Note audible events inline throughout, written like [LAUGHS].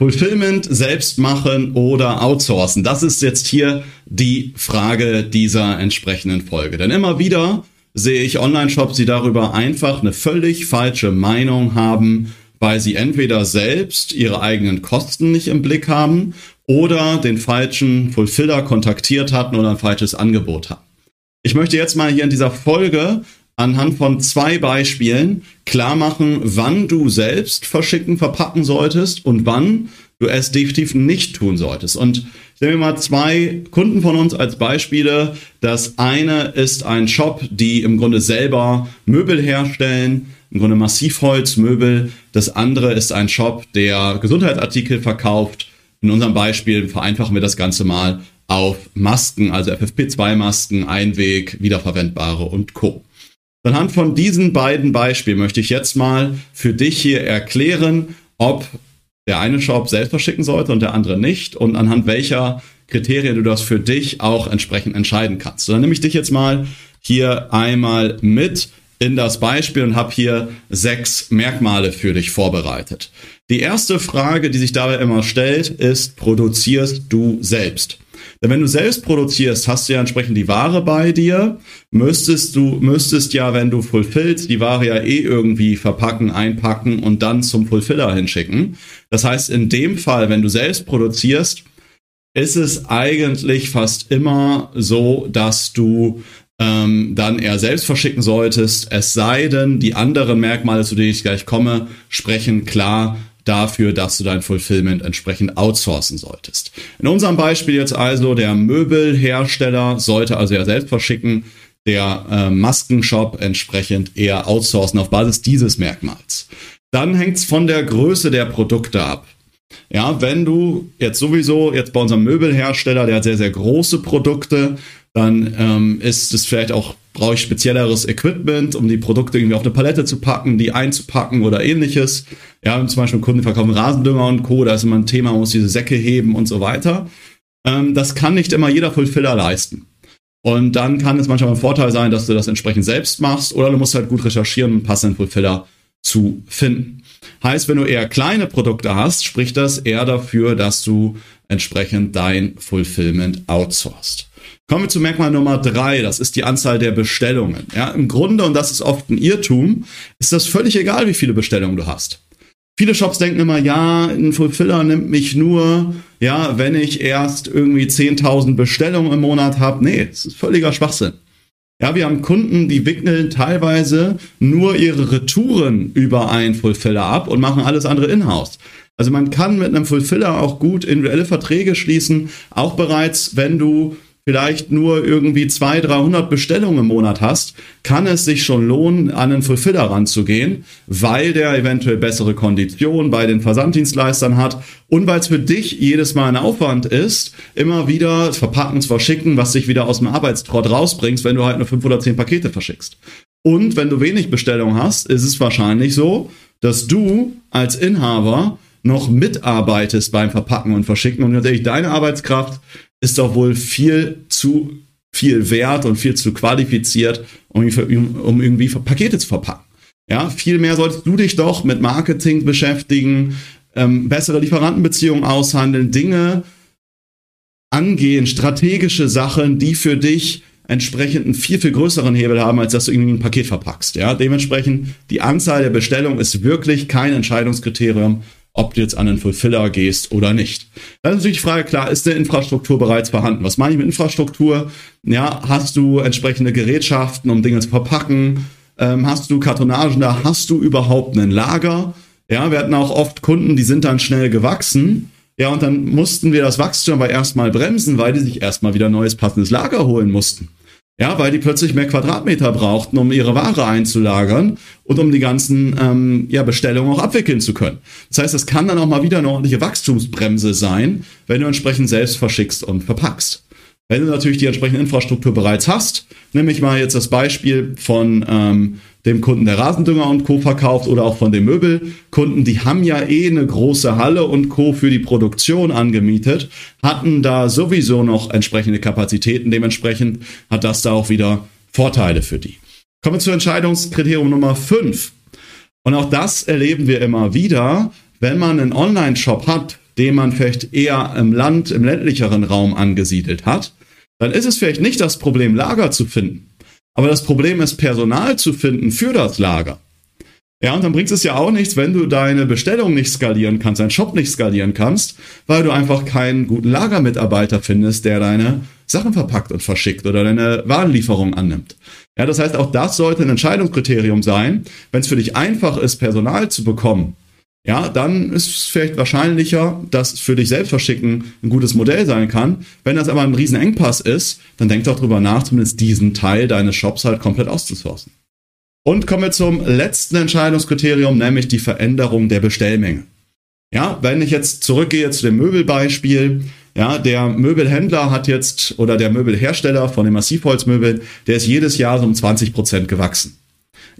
Fulfillment selbst machen oder outsourcen? Das ist jetzt hier die Frage dieser entsprechenden Folge. Denn immer wieder sehe ich Online-Shops, die darüber einfach eine völlig falsche Meinung haben, weil sie entweder selbst ihre eigenen Kosten nicht im Blick haben oder den falschen Fulfiller kontaktiert hatten oder ein falsches Angebot haben. Ich möchte jetzt mal hier in dieser Folge anhand von zwei Beispielen klar machen, wann du selbst verschicken, verpacken solltest und wann du es definitiv nicht tun solltest. Und ich nehme mal zwei Kunden von uns als Beispiele. Das eine ist ein Shop, die im Grunde selber Möbel herstellen, im Grunde Massivholzmöbel. Das andere ist ein Shop, der Gesundheitsartikel verkauft. In unserem Beispiel vereinfachen wir das Ganze mal auf Masken, also FFP2-Masken, Einweg, wiederverwendbare und Co. Anhand von diesen beiden Beispielen möchte ich jetzt mal für dich hier erklären, ob der eine Shop selbst verschicken sollte und der andere nicht und anhand welcher Kriterien du das für dich auch entsprechend entscheiden kannst. Dann nehme ich dich jetzt mal hier einmal mit in das Beispiel und habe hier sechs Merkmale für dich vorbereitet. Die erste Frage, die sich dabei immer stellt, ist, produzierst du selbst? Denn wenn du selbst produzierst, hast du ja entsprechend die Ware bei dir. Müsstest du, müsstest ja, wenn du fulfillst, die Ware ja eh irgendwie verpacken, einpacken und dann zum Fulfiller hinschicken. Das heißt, in dem Fall, wenn du selbst produzierst, ist es eigentlich fast immer so, dass du ähm, dann eher selbst verschicken solltest. Es sei denn, die anderen Merkmale, zu denen ich gleich komme, sprechen klar dafür, dass du dein Fulfillment entsprechend outsourcen solltest. In unserem Beispiel jetzt also, der Möbelhersteller sollte also ja selbst verschicken, der äh, Maskenshop entsprechend eher outsourcen auf Basis dieses Merkmals. Dann hängt es von der Größe der Produkte ab. Ja, wenn du jetzt sowieso jetzt bei unserem Möbelhersteller, der hat sehr, sehr große Produkte, dann ähm, ist es vielleicht auch, brauche ich spezielleres Equipment, um die Produkte irgendwie auf eine Palette zu packen, die einzupacken oder ähnliches. Ja, zum Beispiel Kunden verkaufen Rasendünger und Co., da ist immer ein Thema, man muss diese Säcke heben und so weiter. Ähm, das kann nicht immer jeder Fulfiller leisten. Und dann kann es manchmal ein Vorteil sein, dass du das entsprechend selbst machst oder du musst halt gut recherchieren, einen passenden Fulfiller zu finden. Heißt, wenn du eher kleine Produkte hast, spricht das eher dafür, dass du entsprechend dein Fulfillment outsourcest. Kommen wir zu Merkmal Nummer drei. Das ist die Anzahl der Bestellungen. Ja, im Grunde, und das ist oft ein Irrtum, ist das völlig egal, wie viele Bestellungen du hast. Viele Shops denken immer, ja, ein Fulfiller nimmt mich nur, ja, wenn ich erst irgendwie 10.000 Bestellungen im Monat habe. Nee, das ist völliger Schwachsinn. Ja, wir haben Kunden, die wickeln teilweise nur ihre Retouren über einen Fulfiller ab und machen alles andere in-house. Also man kann mit einem Fulfiller auch gut individuelle Verträge schließen, auch bereits, wenn du vielleicht nur irgendwie 200, 300 Bestellungen im Monat hast, kann es sich schon lohnen, an einen Fulfiller ranzugehen, weil der eventuell bessere Konditionen bei den Versanddienstleistern hat und weil es für dich jedes Mal ein Aufwand ist, immer wieder verpacken, verschicken, was dich wieder aus dem Arbeitstrott rausbringst, wenn du halt nur fünf oder zehn Pakete verschickst. Und wenn du wenig Bestellungen hast, ist es wahrscheinlich so, dass du als Inhaber noch mitarbeitest beim Verpacken und Verschicken und natürlich deine Arbeitskraft ist doch wohl viel zu viel wert und viel zu qualifiziert, um, um irgendwie Pakete zu verpacken. Ja, vielmehr solltest du dich doch mit Marketing beschäftigen, ähm, bessere Lieferantenbeziehungen aushandeln, Dinge angehen, strategische Sachen, die für dich entsprechend einen viel, viel größeren Hebel haben, als dass du irgendwie ein Paket verpackst. Ja, dementsprechend die Anzahl der Bestellungen ist wirklich kein Entscheidungskriterium ob du jetzt an den Fulfiller gehst oder nicht. Dann ist natürlich die Frage, klar, ist der Infrastruktur bereits vorhanden? Was meine ich mit Infrastruktur? Ja, hast du entsprechende Gerätschaften, um Dinge zu verpacken? Ähm, hast du Kartonagen da? Hast du überhaupt ein Lager? Ja, wir hatten auch oft Kunden, die sind dann schnell gewachsen. Ja, und dann mussten wir das Wachstum aber erstmal bremsen, weil die sich erstmal wieder neues passendes Lager holen mussten. Ja, weil die plötzlich mehr Quadratmeter brauchten, um ihre Ware einzulagern und um die ganzen ähm, ja, Bestellungen auch abwickeln zu können. Das heißt, es kann dann auch mal wieder eine ordentliche Wachstumsbremse sein, wenn du entsprechend selbst verschickst und verpackst. Wenn du natürlich die entsprechende Infrastruktur bereits hast, nehme ich mal jetzt das Beispiel von ähm, dem Kunden, der Rasendünger und Co. verkauft oder auch von den Möbelkunden, die haben ja eh eine große Halle und Co. für die Produktion angemietet, hatten da sowieso noch entsprechende Kapazitäten. Dementsprechend hat das da auch wieder Vorteile für die. Kommen wir zu Entscheidungskriterium Nummer 5. Und auch das erleben wir immer wieder, wenn man einen Online-Shop hat, den man vielleicht eher im Land, im ländlicheren Raum angesiedelt hat, dann ist es vielleicht nicht das Problem, Lager zu finden. Aber das Problem ist, Personal zu finden für das Lager. Ja, und dann bringt es ja auch nichts, wenn du deine Bestellung nicht skalieren kannst, deinen Shop nicht skalieren kannst, weil du einfach keinen guten Lagermitarbeiter findest, der deine Sachen verpackt und verschickt oder deine Warenlieferung annimmt. Ja, das heißt, auch das sollte ein Entscheidungskriterium sein. Wenn es für dich einfach ist, Personal zu bekommen, ja, dann ist es vielleicht wahrscheinlicher, dass für dich selbst verschicken ein gutes Modell sein kann. Wenn das aber ein Riesenengpass ist, dann denk doch drüber nach, zumindest diesen Teil deines Shops halt komplett auszusourcen. Und kommen wir zum letzten Entscheidungskriterium, nämlich die Veränderung der Bestellmenge. Ja, wenn ich jetzt zurückgehe zu dem Möbelbeispiel, ja, der Möbelhändler hat jetzt, oder der Möbelhersteller von den Massivholzmöbeln, der ist jedes Jahr so um 20 Prozent gewachsen.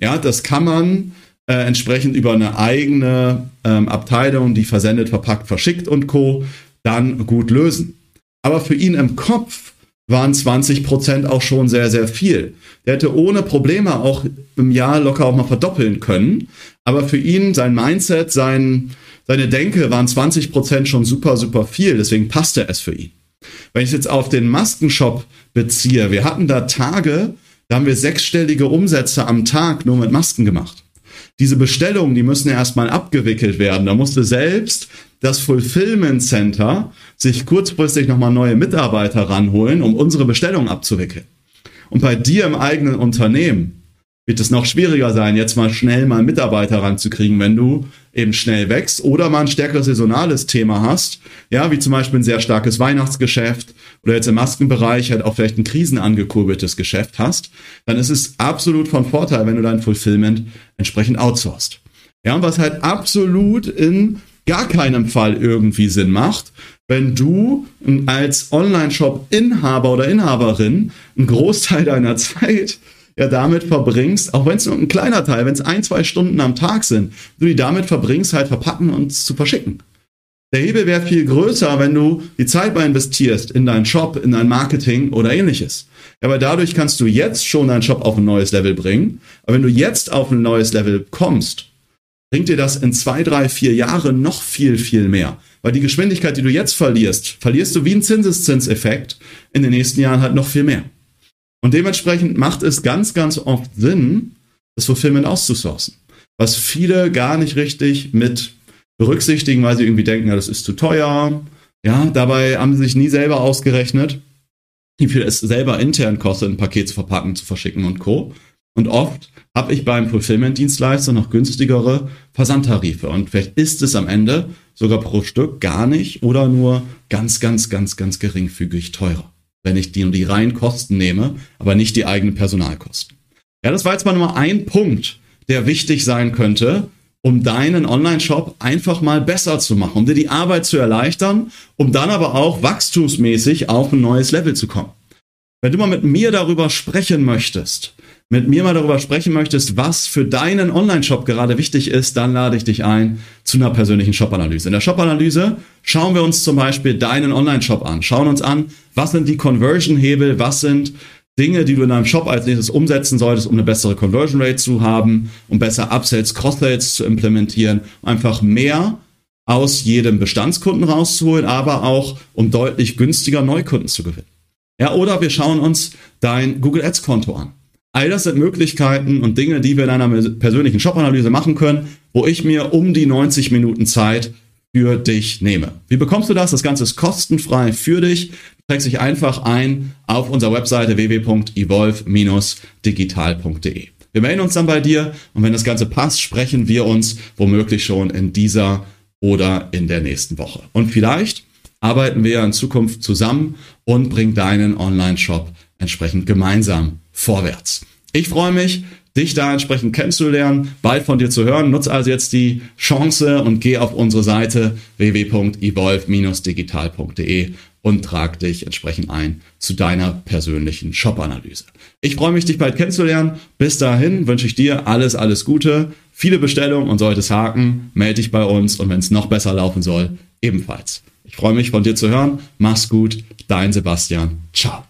Ja, das kann man äh, entsprechend über eine eigene ähm, Abteilung, die versendet, verpackt, verschickt und Co. dann gut lösen. Aber für ihn im Kopf waren 20 Prozent auch schon sehr, sehr viel. Der hätte ohne Probleme auch im Jahr locker auch mal verdoppeln können. Aber für ihn, sein Mindset, sein, seine Denke waren 20 Prozent schon super, super viel. Deswegen passte es für ihn. Wenn ich jetzt auf den Maskenshop beziehe, wir hatten da Tage, da haben wir sechsstellige Umsätze am Tag nur mit Masken gemacht diese Bestellungen, die müssen ja erstmal abgewickelt werden. Da musste selbst das Fulfillment Center sich kurzfristig nochmal neue Mitarbeiter ranholen, um unsere Bestellungen abzuwickeln. Und bei dir im eigenen Unternehmen wird es noch schwieriger sein, jetzt mal schnell mal Mitarbeiter ranzukriegen, wenn du eben schnell wächst oder mal ein stärkeres saisonales Thema hast, ja, wie zum Beispiel ein sehr starkes Weihnachtsgeschäft oder jetzt im Maskenbereich halt auch vielleicht ein krisenangekurbeltes Geschäft hast, dann ist es absolut von Vorteil, wenn du dein Fulfillment entsprechend outsourcest. Ja, und was halt absolut in gar keinem Fall irgendwie Sinn macht, wenn du als Online-Shop-Inhaber oder Inhaberin einen Großteil deiner [LAUGHS] Zeit ja damit verbringst, auch wenn es nur ein kleiner Teil, wenn es ein, zwei Stunden am Tag sind, du die damit verbringst, halt verpacken und zu verschicken. Der Hebel wäre viel größer, wenn du die Zeit mal investierst in deinen Shop, in dein Marketing oder ähnliches. Ja, aber dadurch kannst du jetzt schon deinen Shop auf ein neues Level bringen. Aber wenn du jetzt auf ein neues Level kommst, bringt dir das in zwei, drei, vier Jahren noch viel, viel mehr. Weil die Geschwindigkeit, die du jetzt verlierst, verlierst du wie ein Zinseszinseffekt in den nächsten Jahren halt noch viel mehr. Und dementsprechend macht es ganz, ganz oft Sinn, das Fulfillment auszusourcen. Was viele gar nicht richtig mit berücksichtigen, weil sie irgendwie denken, ja, das ist zu teuer. Ja, dabei haben sie sich nie selber ausgerechnet, wie viel es selber intern kostet, ein Paket zu verpacken, zu verschicken und Co. Und oft habe ich beim Fulfillment-Dienstleister noch günstigere Versandtarife. Und vielleicht ist es am Ende sogar pro Stück gar nicht oder nur ganz, ganz, ganz, ganz geringfügig teurer wenn ich die, die reinen Kosten nehme, aber nicht die eigenen Personalkosten. Ja, das war jetzt mal nur ein Punkt, der wichtig sein könnte, um deinen Online-Shop einfach mal besser zu machen, um dir die Arbeit zu erleichtern, um dann aber auch wachstumsmäßig auf ein neues Level zu kommen. Wenn du mal mit mir darüber sprechen möchtest, mit mir mal darüber sprechen möchtest, was für deinen Online-Shop gerade wichtig ist, dann lade ich dich ein zu einer persönlichen Shop-Analyse. In der Shop-Analyse schauen wir uns zum Beispiel deinen Online-Shop an, schauen uns an, was sind die Conversion-Hebel, was sind Dinge, die du in deinem Shop als nächstes umsetzen solltest, um eine bessere Conversion Rate zu haben, um besser Upsells, Cross-Sales zu implementieren, einfach mehr aus jedem Bestandskunden rauszuholen, aber auch um deutlich günstiger Neukunden zu gewinnen. Ja, oder wir schauen uns dein Google Ads Konto an. All das sind Möglichkeiten und Dinge, die wir in einer persönlichen Shop-Analyse machen können, wo ich mir um die 90 Minuten Zeit für dich nehme. Wie bekommst du das? Das Ganze ist kostenfrei für dich. Du trägst dich einfach ein auf unserer Webseite www.evolve-digital.de. Wir melden uns dann bei dir und wenn das Ganze passt, sprechen wir uns womöglich schon in dieser oder in der nächsten Woche. Und vielleicht arbeiten wir in Zukunft zusammen und bringen deinen Online-Shop entsprechend gemeinsam vorwärts. Ich freue mich, dich da entsprechend kennenzulernen, bald von dir zu hören. Nutz also jetzt die Chance und geh auf unsere Seite www.evolve-digital.de und trag dich entsprechend ein zu deiner persönlichen Shop-Analyse. Ich freue mich, dich bald kennenzulernen. Bis dahin wünsche ich dir alles, alles Gute, viele Bestellungen und sollte es haken, melde dich bei uns und wenn es noch besser laufen soll, ebenfalls. Ich freue mich von dir zu hören. Mach's gut, dein Sebastian. Ciao.